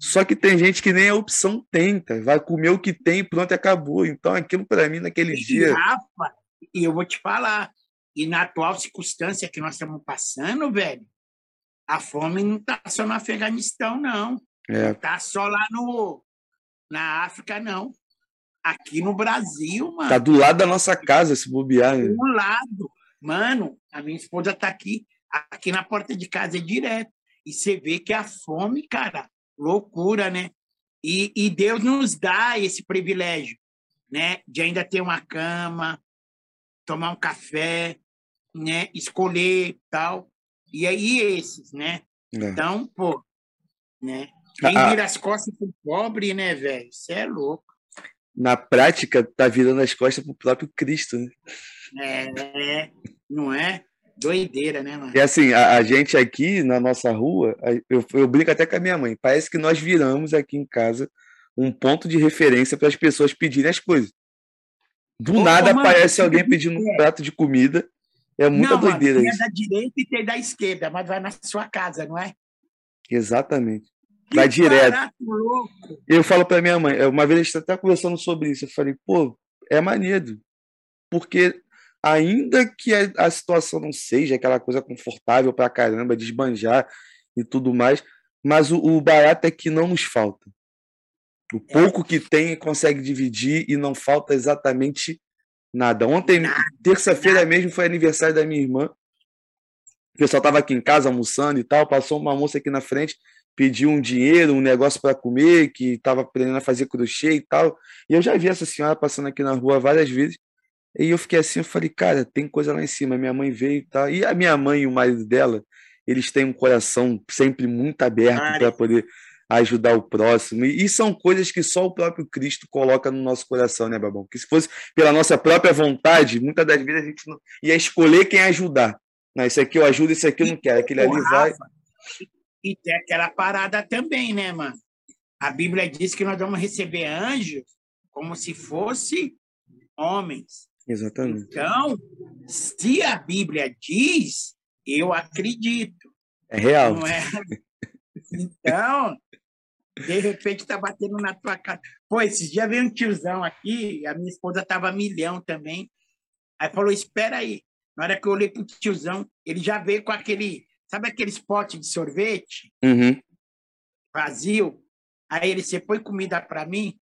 Só que tem gente que nem a opção tenta, vai comer o que tem e pronto, acabou. Então aquilo para mim naquele e dia. Rafa, e eu vou te falar, e na atual circunstância que nós estamos passando, velho, a fome não está só no Afeganistão, não. É. Está só lá no, na África, não. Aqui no Brasil, mano. Está do lado da nossa casa, se bobear. Né? Do lado. Mano, a minha esposa está aqui, aqui na porta de casa é direto. E você vê que a fome, cara, loucura, né? E, e Deus nos dá esse privilégio, né? De ainda ter uma cama, tomar um café, né? Escolher tal. E aí esses, né? É. Então, pô, né? Quem ah, vira as costas pro pobre, né, velho? Você é louco. Na prática, tá virando as costas pro próprio Cristo, né? É, não é? Doideira, né, mano? E assim, a, a gente aqui na nossa rua, eu, eu brinco até com a minha mãe, parece que nós viramos aqui em casa um ponto de referência para as pessoas pedirem as coisas. Do Ô, nada mano, aparece alguém pedindo um prato de comida é muita não, doideira tem isso. da direita e tem da esquerda, mas vai na sua casa, não é? Exatamente. Que vai direto. Louco. Eu falo para minha mãe, uma vez a gente até conversando sobre isso, eu falei, pô, é maneiro. Porque ainda que a, situação não seja aquela coisa confortável para caramba, desbanjar e tudo mais, mas o, o barato é que não nos falta. O é. pouco que tem consegue dividir e não falta exatamente Nada. Ontem, terça-feira mesmo, foi aniversário da minha irmã. O pessoal estava aqui em casa almoçando e tal. Passou uma moça aqui na frente, pediu um dinheiro, um negócio para comer, que estava aprendendo a fazer crochê e tal. E eu já vi essa senhora passando aqui na rua várias vezes. E eu fiquei assim, eu falei, cara, tem coisa lá em cima. Minha mãe veio e tal. E a minha mãe e o marido dela, eles têm um coração sempre muito aberto para poder ajudar o próximo. E, e, são coisas que só o próprio Cristo coloca no nosso coração, né, Babão? Que se fosse pela nossa própria vontade, muitas das vezes a gente não ia escolher quem ajudar. Não, isso aqui eu ajudo, isso aqui eu não quero. Aquele ali vai. E tem aquela parada também, né, mano? A Bíblia diz que nós vamos receber anjos como se fosse homens. Exatamente. Então, se a Bíblia diz, eu acredito. É real. Não é? Então, de repente tá batendo na tua cara. Pô, esses dias veio um tiozão aqui, a minha esposa tava milhão também. Aí falou: espera aí. Na hora que eu olhei pro tiozão, ele já veio com aquele, sabe aquele pote de sorvete? Uhum. Vazio. Aí ele, você põe comida para mim?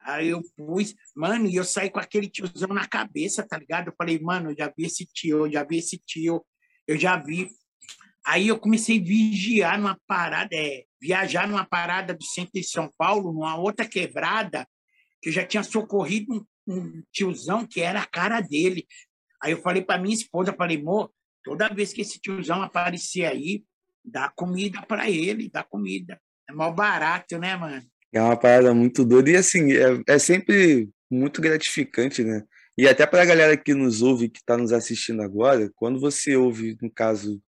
Aí eu pus, mano, e eu saí com aquele tiozão na cabeça, tá ligado? Eu falei, mano, eu já vi esse tio, eu já vi esse tio, eu já vi. Aí eu comecei a vigiar numa parada, é, viajar numa parada do centro de São Paulo, numa outra quebrada, que eu já tinha socorrido um, um tiozão que era a cara dele. Aí eu falei para minha esposa, falei, amor, toda vez que esse tiozão aparecer aí, dá comida para ele, dá comida. É mal barato, né, mano? É uma parada muito doida. E assim, é, é sempre muito gratificante, né? E até para a galera que nos ouve, que está nos assistindo agora, quando você ouve, no caso,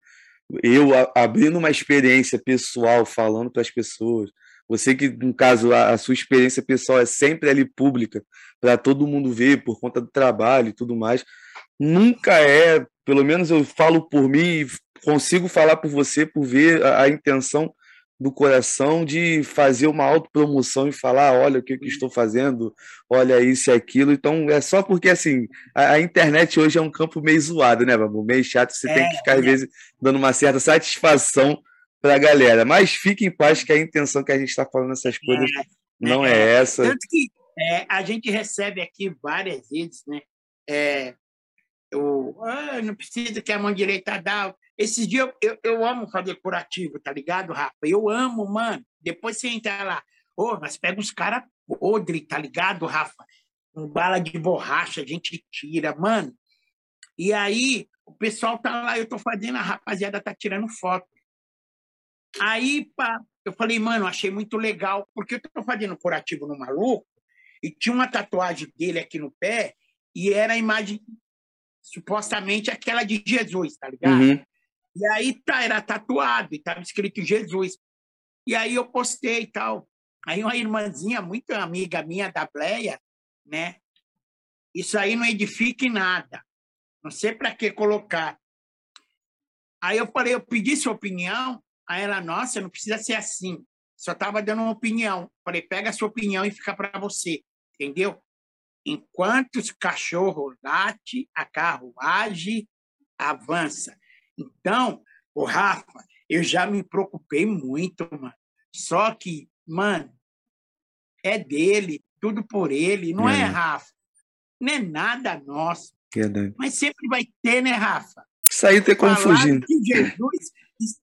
eu abrindo uma experiência pessoal, falando para as pessoas, você que, no caso, a, a, sua experiência pessoal é sempre ali pública, para todo mundo ver, por conta do trabalho e tudo mais, nunca é, pelo menos eu falo por mim, consigo falar por você, por ver a, a intenção do coração de fazer uma autopromoção e falar, olha o que, que estou fazendo, olha isso e aquilo. Então, é só porque, assim, a, a internet hoje é um campo meio zoado, né, Babu? Meio chato, você é, tem que ficar, às é. vezes, dando uma certa satisfação para a galera. Mas fique em paz que a intenção que a gente está falando essas coisas é, não é, é, essa. Tanto que é, a gente recebe aqui várias vezes, né? É, eu, ah, não precisa que a mão direita dá, esses dias eu, eu, eu, amo fazer curativo, tá ligado, Rafa? Eu amo, mano. Depois você entra lá, ô, oh, mas pega uns caras podre, tá ligado, Rafa? Com bala de borracha, a gente tira, mano. E aí, o pessoal tá lá, eu tô fazendo, a rapaziada tá tirando foto. Aí, pá, eu falei, mano, achei muito legal, porque eu tô fazendo curativo no maluco, e tinha uma tatuagem dele aqui no pé, e era a imagem, supostamente, aquela de Jesus, tá ligado? Uhum. E aí tá, era tatuado e estava escrito Jesus. E aí eu postei e tal. Aí uma irmãzinha, muito amiga minha da Bleia, né? Isso aí não edifica em nada. Não sei para que colocar. Aí eu falei, eu pedi sua opinião. Aí ela, nossa, não precisa ser assim. Só estava dando uma opinião. Falei, pega a sua opinião e fica para você. Entendeu? Enquanto o cachorro late, a carruagem avança. Então, o Rafa, eu já me preocupei muito, mano. Só que, mano, é dele, tudo por ele, não é, é Rafa? Não é nada nosso. Verdade. Mas sempre vai ter, né, Rafa? Isso aí tem como fugir. Que Jesus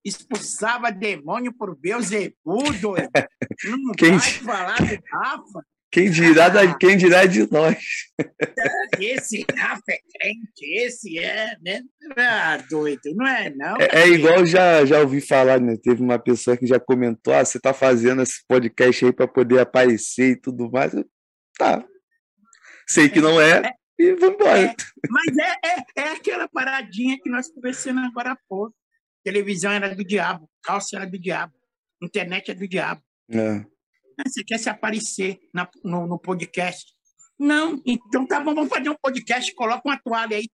expulsava demônio por Beuzebu, doido. Não Quem... vai falar do Rafa. Quem dirá, da, quem dirá de nós? Esse Rafa é crente, esse é, né? Ah, doido, não é não? É, é igual já, já ouvi falar, né? Teve uma pessoa que já comentou, ah, você está fazendo esse podcast aí para poder aparecer e tudo mais. Eu, tá. Sei que não é, é e vamos embora. É, mas é, é, é aquela paradinha que nós conversamos agora há pouco. Televisão era do diabo, calça era do diabo, internet é do diabo. É. Você quer se aparecer na, no, no, podcast? Não, então tá bom, vamos fazer um podcast, coloca uma toalha aí,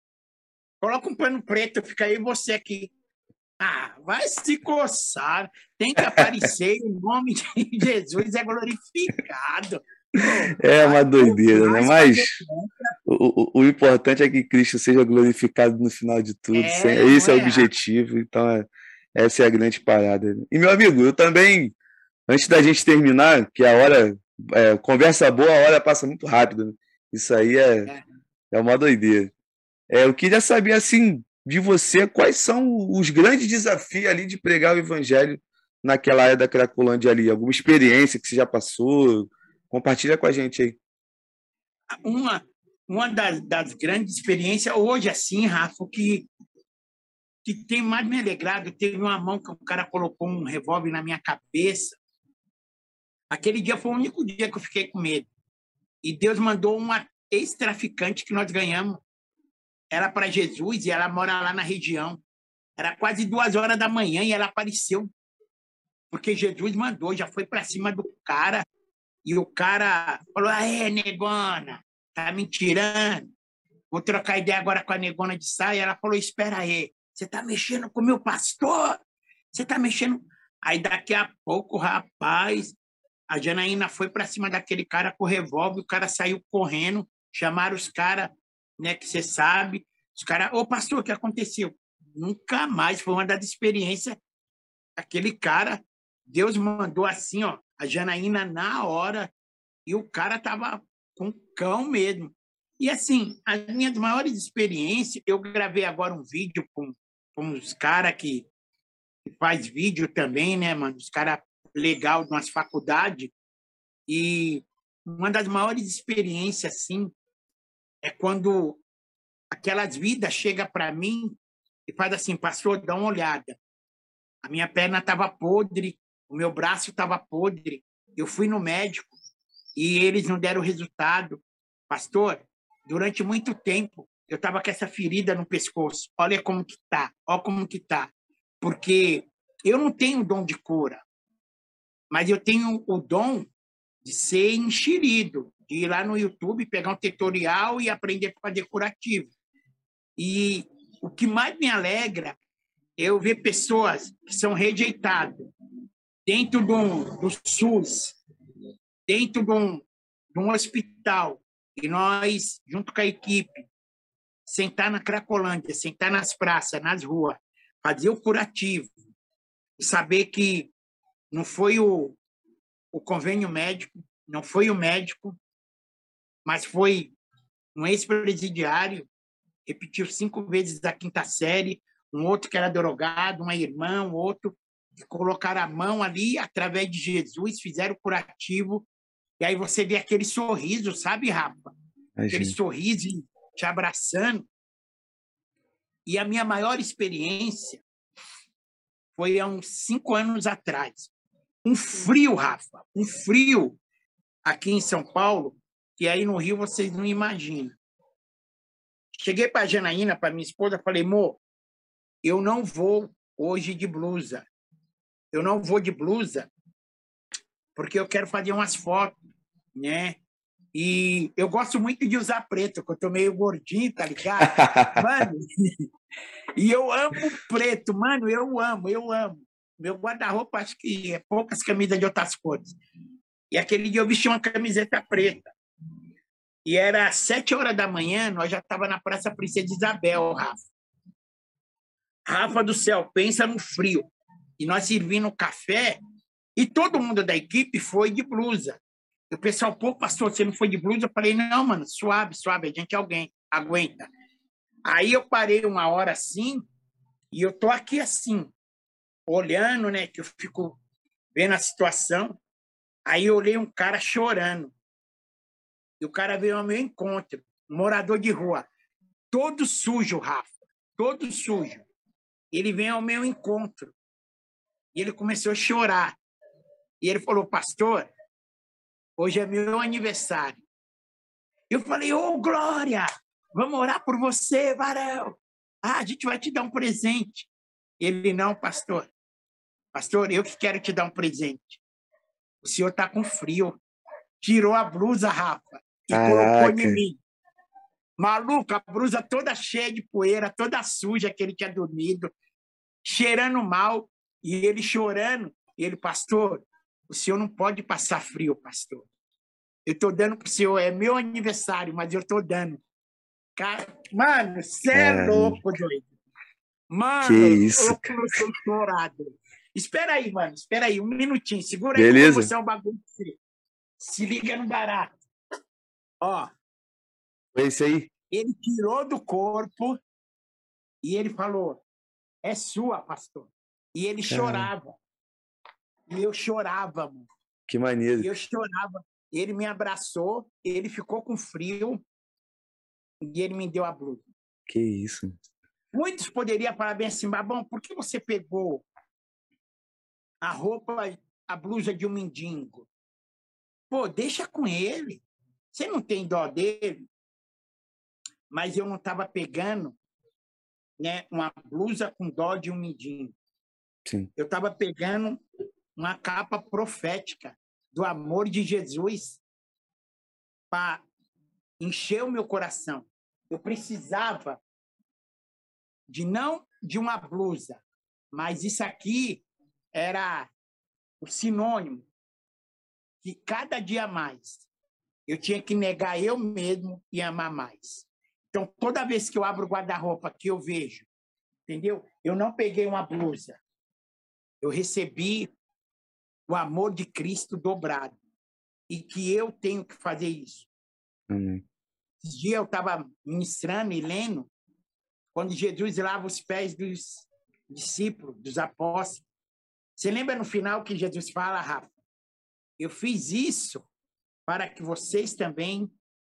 coloca um pano preto, fica aí você aqui. Ah, vai se coçar, tem que aparecer, o nome de Jesus é glorificado. É uma doideira, né? Mas o, o, o, importante é que Cristo seja glorificado no final de tudo. É, Esse é o objetivo, então é, essa é a grande parada. E, meu amigo, eu também Antes da gente terminar, que a hora. É, conversa boa, a hora passa muito rápido. Né? Isso aí é, é, é uma doideira. É, eu queria saber, assim, de você, quais são os grandes desafios ali de pregar o evangelho naquela área da Cracolândia ali? Alguma experiência que você já passou? Compartilha com a gente aí. Uma, uma das, das grandes experiências, hoje, assim, Rafa, que, que tem mais me alegrado, teve uma mão que o cara colocou um revólver na minha cabeça. Aquele dia foi o único dia que eu fiquei com medo. E Deus mandou uma ex-traficante que nós ganhamos. Era para Jesus e ela mora lá na região. Era quase duas horas da manhã e ela apareceu. Porque Jesus mandou, já foi para cima do cara. E o cara falou: é, negona, tá me tirando. Vou trocar ideia agora com a negona de saia. Ela falou: espera aí, você tá mexendo com o meu pastor? Você tá mexendo. Aí daqui a pouco, rapaz, a Janaína foi para cima daquele cara com o revólver, o cara saiu correndo, chamaram os caras, né, que você sabe. Os caras, ô pastor, o que aconteceu? Nunca mais, foi uma das experiências. Aquele cara, Deus mandou assim, ó, a Janaína na hora, e o cara tava com cão mesmo. E assim, as minhas maiores experiências, eu gravei agora um vídeo com, com uns caras que, que faz vídeo também, né, mano? Os caras legal de umas faculdades. E uma das maiores experiências, assim, é quando aquelas vidas chega para mim e faz assim, pastor, dá uma olhada. A minha perna estava podre, o meu braço estava podre. Eu fui no médico e eles não deram resultado. Pastor, durante muito tempo eu estava com essa ferida no pescoço. Olha como que tá, olha como que tá. Porque eu não tenho dom de cura, mas eu tenho o dom de ser enxerido, de ir lá no YouTube, pegar um tutorial e aprender a fazer curativo. E o que mais me alegra é eu ver pessoas que são rejeitadas dentro do, do SUS, dentro de um, de um hospital, e nós, junto com a equipe, sentar na Cracolândia, sentar nas praças, nas ruas, fazer o curativo, saber que não foi o, o convênio médico, não foi o médico, mas foi um ex-presidiário, repetiu cinco vezes a quinta série, um outro que era drogado, uma irmã, um outro, que colocaram a mão ali, através de Jesus, fizeram o curativo, e aí você vê aquele sorriso, sabe, Rafa? Aquele sorriso te abraçando. E a minha maior experiência foi há uns cinco anos atrás. Um frio, Rafa, um frio aqui em São Paulo, que aí no Rio vocês não imaginam. Cheguei para a Janaína, para minha esposa, falei, amor, eu não vou hoje de blusa. Eu não vou de blusa porque eu quero fazer umas fotos, né? E eu gosto muito de usar preto, porque eu tô meio gordinho, tá ligado? Mano, e eu amo preto, mano, eu amo, eu amo. Meu guarda-roupa, acho que é poucas camisas de outras cores. E aquele dia eu vesti uma camiseta preta. E era sete horas da manhã, nós já estava na Praça Princesa Isabel, Rafa. Rafa do céu, pensa no frio. E nós servindo café, e todo mundo da equipe foi de blusa. E o pessoal, pô, pastor, você não foi de blusa? Eu falei, não, mano, suave, suave, a gente é alguém aguenta. Aí eu parei uma hora assim, e eu tô aqui assim, olhando, né, que eu fico vendo a situação. Aí eu olhei um cara chorando. E o cara veio ao meu encontro, um morador de rua, todo sujo, Rafa, todo sujo. Ele vem ao meu encontro. E ele começou a chorar. E ele falou: Pastor, hoje é meu aniversário. Eu falei: Ô, oh, Glória, vamos orar por você, Varel. Ah, a gente vai te dar um presente. Ele: Não, pastor. Pastor, eu que quero te dar um presente. O senhor está com frio. Tirou a blusa, Rafa, e Caraca. colocou em mim. Maluco, a blusa toda cheia de poeira, toda suja que ele tinha dormido, cheirando mal, e ele chorando. E ele, pastor, o senhor não pode passar frio, pastor. Eu estou dando para o senhor, é meu aniversário, mas eu estou dando. Cara, mano, você é louco, doido. Mano, que isso? eu comecei chorado. Espera aí, mano. Espera aí, um minutinho. Segura Beleza. aí que você é um bagulho. Se liga no barato. Ó. É isso aí. Ele tirou do corpo e ele falou: É sua, pastor. E ele chorava. E eu chorava, mano. Que maneiro. E eu chorava. Ele me abraçou, ele ficou com frio. E ele me deu a blusa. Que isso. Muitos poderiam falar bem assim, Babão, por que você pegou a roupa, a blusa de um mendigo? Pô, deixa com ele. Você não tem dó dele? Mas eu não estava pegando né, uma blusa com dó de um mendigo. Sim. Eu estava pegando uma capa profética do amor de Jesus para encher o meu coração. Eu precisava de não de uma blusa, mas isso aqui era o sinônimo que cada dia mais eu tinha que negar eu mesmo e amar mais. Então, toda vez que eu abro o guarda-roupa que eu vejo, entendeu? Eu não peguei uma blusa. Eu recebi o amor de Cristo dobrado. E que eu tenho que fazer isso. Amém. Esse dia eu estava ministrando e lendo quando Jesus lava os pés dos discípulos, dos apóstolos. Você lembra no final que Jesus fala, Rafa? Eu fiz isso para que vocês também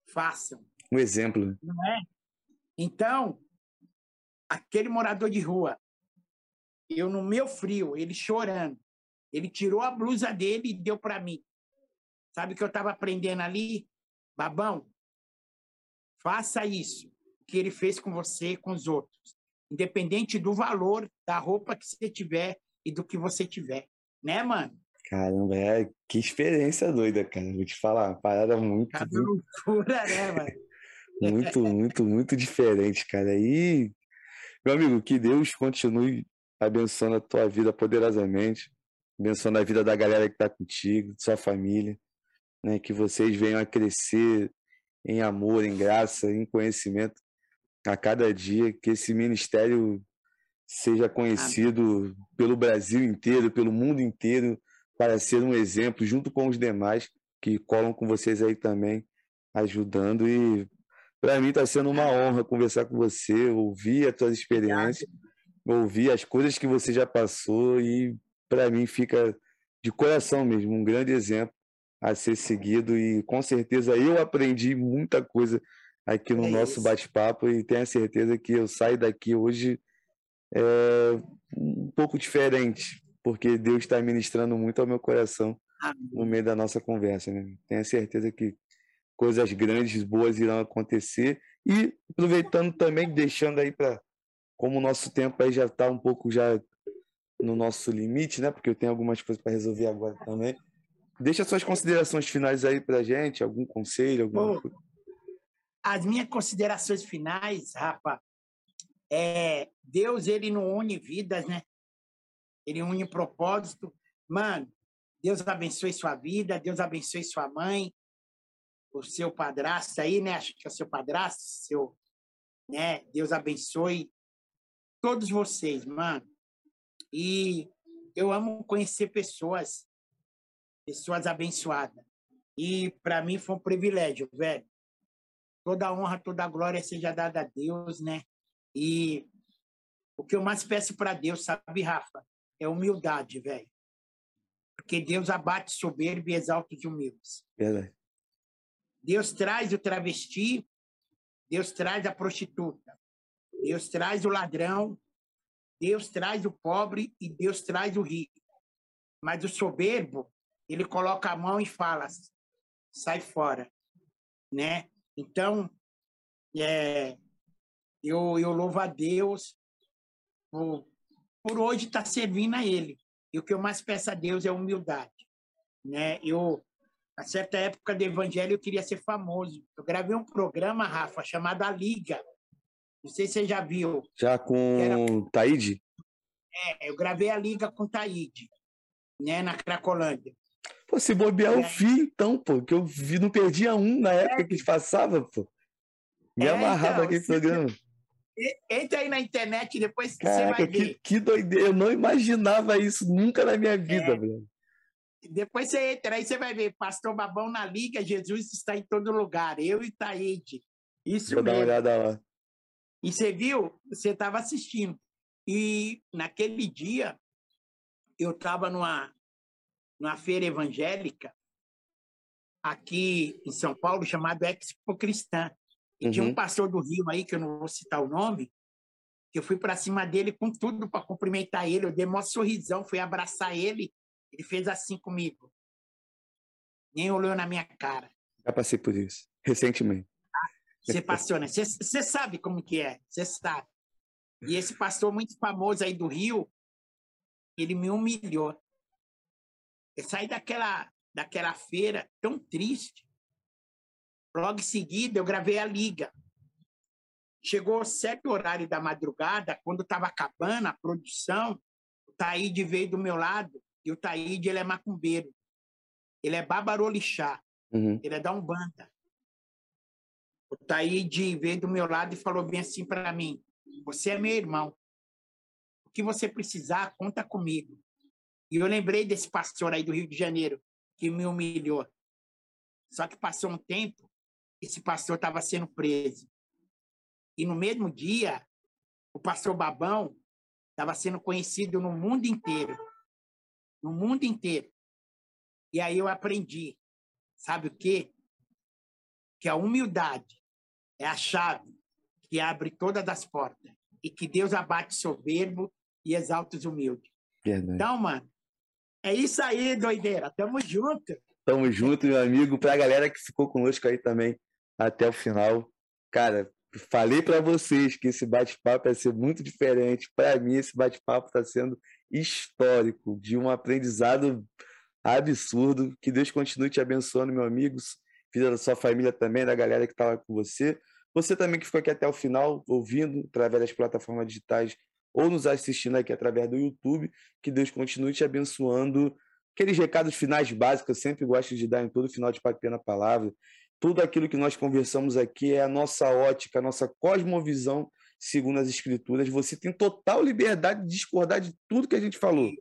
façam. Um exemplo. Não é? Então, aquele morador de rua, eu no meu frio, ele chorando, ele tirou a blusa dele e deu para mim. Sabe o que eu estava aprendendo ali? Babão, faça isso que ele fez com você com os outros, independente do valor da roupa que você tiver e do que você tiver. Né, mano? Caramba, é, que experiência doida, cara. Vou te falar, uma parada muito. Cada loucura, né, mano? muito, muito, muito diferente, cara. E, meu amigo, que Deus continue abençoando a tua vida poderosamente, abençoando a vida da galera que está contigo, sua família, né? Que vocês venham a crescer em amor, em graça, em conhecimento a cada dia, que esse ministério seja conhecido pelo Brasil inteiro, pelo mundo inteiro, para ser um exemplo, junto com os demais que colam com vocês aí também, ajudando. E para mim está sendo uma honra conversar com você, ouvir as tuas experiências, ouvir as coisas que você já passou e para mim fica de coração mesmo um grande exemplo a ser seguido e com certeza eu aprendi muita coisa aqui no é nosso bate-papo e tenho a certeza que eu saio daqui hoje é, um pouco diferente, porque Deus está ministrando muito ao meu coração no meio da nossa conversa. Né? Tenho certeza que coisas grandes, boas irão acontecer e aproveitando também, deixando aí para como o nosso tempo aí já está um pouco já no nosso limite, né? Porque eu tenho algumas coisas para resolver agora também. Deixa suas considerações finais aí para gente, algum conselho, alguma coisa. As minhas considerações finais, Rafa, é Deus ele não une vidas, né? Ele une propósito. Mano, Deus abençoe sua vida, Deus abençoe sua mãe, o seu padrasto aí, né? Acho que é o seu padrasto, seu, né? Deus abençoe todos vocês, mano. E eu amo conhecer pessoas pessoas abençoadas. E para mim foi um privilégio, velho. Toda honra, toda glória seja dada a Deus, né? E o que eu mais peço para Deus, sabe, Rafa, é humildade, velho. Porque Deus abate soberbo e exalta os humildes. Verdade. Deus traz o travesti, Deus traz a prostituta, Deus traz o ladrão, Deus traz o pobre e Deus traz o rico. Mas o soberbo, ele coloca a mão e fala: sai fora, né? Então, é, eu, eu louvo a Deus por, por hoje estar tá servindo a Ele. E o que eu mais peço a Deus é humildade, né? Eu, a certa época do Evangelho, eu queria ser famoso. Eu gravei um programa, Rafa, chamado A Liga. Não sei se você já viu. Já com era... Taíde? É, eu gravei a Liga com Taíde, né, na Cracolândia. Pô, se bobear o fim, então, pô, que eu vi, não perdia um na época é. que passava, pô. Me é, amarrava então, aquele programa. Entra aí na internet depois que Caraca, você vai que, ver. Que doideira, eu não imaginava isso nunca na minha vida, é. velho. Depois você entra aí, você vai ver, Pastor Babão na Liga, Jesus está em todo lugar, eu e Taíde. Isso Vou mesmo. dar uma olhada lá. E você viu, você estava assistindo. E naquele dia, eu estava numa, numa feira evangélica aqui em São Paulo chamada Expo Cristã. E uhum. tinha um pastor do Rio aí, que eu não vou citar o nome, que eu fui para cima dele com tudo para cumprimentar ele. Eu dei um sorrisão, fui abraçar ele. Ele fez assim comigo. Nem olhou na minha cara. Já passei por isso, recentemente. Você passou, né? Você sabe como que é, você sabe. E esse pastor muito famoso aí do Rio, ele me humilhou. Eu saí daquela, daquela feira tão triste. Logo em seguida, eu gravei a liga. Chegou sete horário da madrugada, quando estava acabando a produção, o Taíde veio do meu lado, e o Taíde, ele é macumbeiro. Ele é babarolixá. Uhum. Ele é da Umbanda. O Taíde veio do meu lado e falou bem assim para mim, você é meu irmão. O que você precisar, conta comigo. E eu lembrei desse pastor aí do Rio de Janeiro, que me humilhou. Só que passou um tempo, esse pastor estava sendo preso. E no mesmo dia, o pastor Babão estava sendo conhecido no mundo inteiro. No mundo inteiro. E aí eu aprendi, sabe o quê? Que a humildade é a chave que abre todas as portas. E que Deus abate soberbo e exalta os humildes. Verdade. Então, mano, é isso aí, doideira. Tamo junto. Tamo junto, meu amigo. Pra galera que ficou conosco aí também até o final. Cara, Falei para vocês que esse bate-papo ia ser muito diferente. Para mim, esse bate-papo está sendo histórico, de um aprendizado absurdo. Que Deus continue te abençoando, meu amigo, vida da sua família também, da galera que estava com você. Você também que ficou aqui até o final, ouvindo através das plataformas digitais ou nos assistindo aqui através do YouTube. Que Deus continue te abençoando. Aqueles recados finais básicos eu sempre gosto de dar em todo final de Papel na Palavra tudo aquilo que nós conversamos aqui é a nossa ótica, a nossa cosmovisão segundo as escrituras. Você tem total liberdade de discordar de tudo que a gente falou.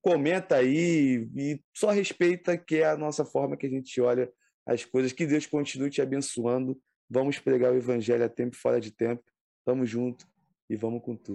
Comenta aí e só respeita que é a nossa forma que a gente olha as coisas. Que Deus continue te abençoando. Vamos pregar o evangelho a tempo e fora de tempo. Tamo junto e vamos com tudo.